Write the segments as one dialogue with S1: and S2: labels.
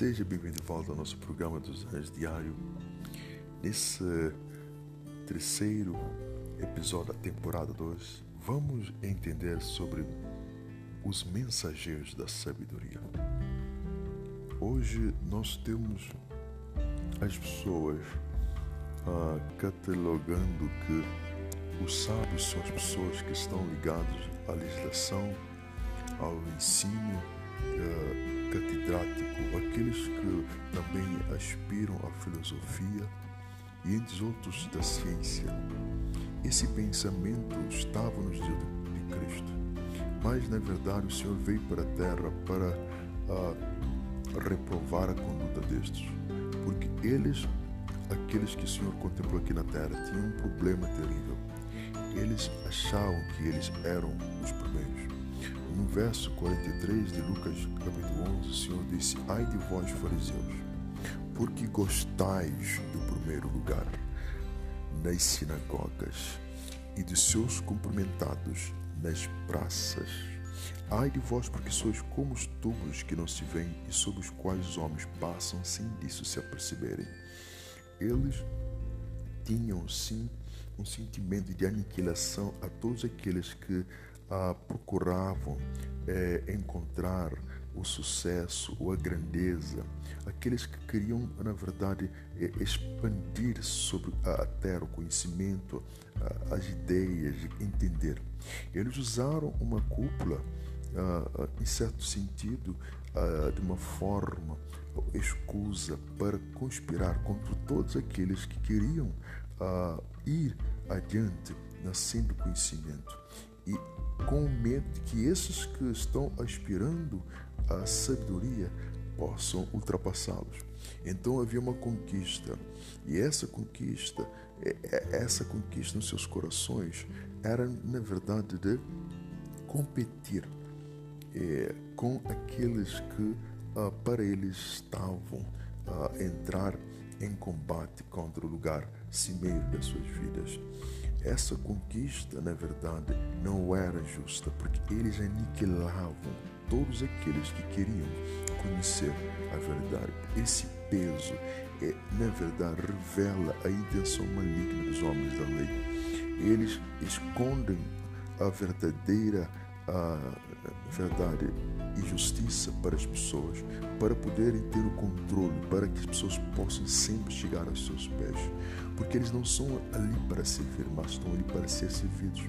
S1: Seja bem-vindo de volta ao nosso programa dos Anjos Diário. Nesse terceiro episódio da temporada 2, vamos entender sobre os mensageiros da sabedoria. Hoje nós temos as pessoas ah, catalogando que os sábios são as pessoas que estão ligados à legislação, ao ensino uh, catedrático, aqueles que também aspiram à filosofia e entre outros da ciência. Esse pensamento estava nos dias de Cristo, mas na verdade o Senhor veio para a terra para uh, reprovar a conduta destes, porque eles, aqueles que o Senhor contemplou aqui na terra, tinham um problema terrível. Eles achavam que eles eram os primeiros no verso 43 de Lucas capítulo 11, o Senhor disse: Ai de vós, fariseus, porque gostais do primeiro lugar nas sinagogas e dos seus cumprimentados nas praças. Ai de vós, porque sois como os tubos que não se veem e sobre os quais os homens passam sem disso se aperceberem. Eles tinham sim um sentimento de aniquilação a todos aqueles que ah, procuravam é, encontrar o sucesso ou a grandeza, aqueles que queriam, na verdade, expandir sobre a terra o conhecimento, as ideias, entender. Eles usaram uma cúpula, ah, em certo sentido, de uma forma escusa para conspirar contra todos aqueles que queriam ir adiante nascendo conhecimento. E com medo de que esses que estão aspirando à sabedoria possam ultrapassá-los. Então havia uma conquista, e essa conquista, é, é, essa conquista nos seus corações era na verdade de competir é, com aqueles que ah, para eles estavam a ah, entrar em combate contra o lugar cimeiro das suas vidas. Essa conquista, na verdade, não era justa, porque eles aniquilavam todos aqueles que queriam conhecer a verdade. Esse peso, é, na verdade, revela a intenção maligna dos homens da lei. Eles escondem a verdadeira a verdade e justiça para as pessoas, para poderem ter o controle, para que as pessoas possam sempre chegar aos seus pés, porque eles não são ali para servir, mas estão ali para ser servidos.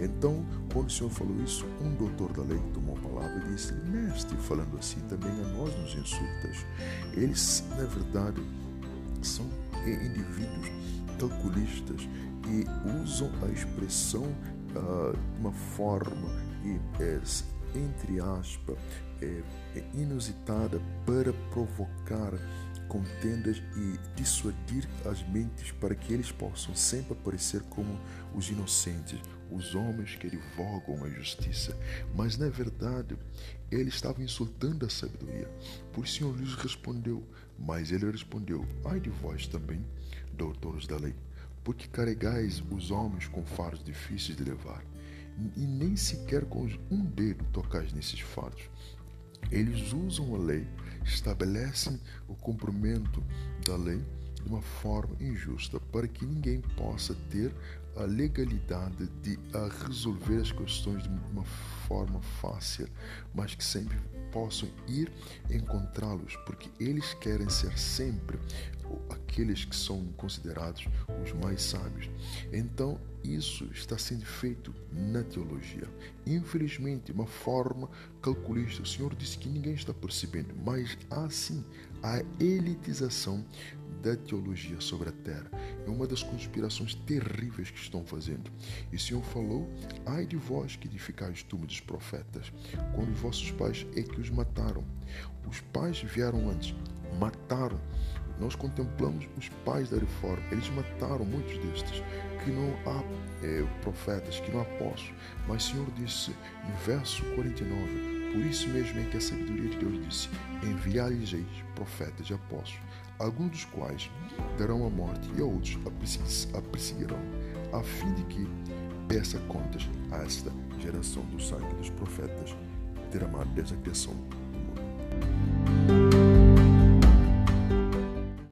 S1: Então, quando o Senhor falou isso, um doutor da lei tomou a palavra e disse: Mestre, falando assim, também a nós nos insultas. Eles, na verdade, são indivíduos calculistas e usam a expressão uh, de uma forma é, entre aspas, é, é inusitada para provocar contendas e dissuadir as mentes para que eles possam sempre aparecer como os inocentes, os homens que advogam a justiça. Mas na verdade, ele estava insultando a sabedoria. Por Senhor lhes respondeu, mas ele respondeu: Ai de vós também, doutores da lei, porque carregais os homens com faros difíceis de levar e nem sequer com um dedo tocais nesses fatos. Eles usam a lei, estabelecem o cumprimento da lei de uma forma injusta para que ninguém possa ter a legalidade de resolver as questões de uma forma fácil, mas que sempre possam ir encontrá-los, porque eles querem ser sempre aqueles que são considerados os mais sábios. Então, isso está sendo feito na teologia. Infelizmente, uma forma calculista. O Senhor disse que ninguém está percebendo, mas há sim a elitização da teologia sobre a terra. É uma das conspirações terríveis que estão fazendo. E o Senhor falou: Ai de vós que edificais túmulos dos profetas, quando os vossos pais é que os mataram. Os pais vieram antes, mataram nós contemplamos os pais da reforma. Eles mataram muitos destes, que não há é, profetas, que não há apóstolos. Mas o Senhor disse no verso 49, por isso mesmo é que a sabedoria de Deus disse, enviai-lhes profetas e apóstolos, alguns dos quais darão a morte e a outros a perseguirão, a fim de que peça contas a esta geração do sangue dos profetas derramado dessa criação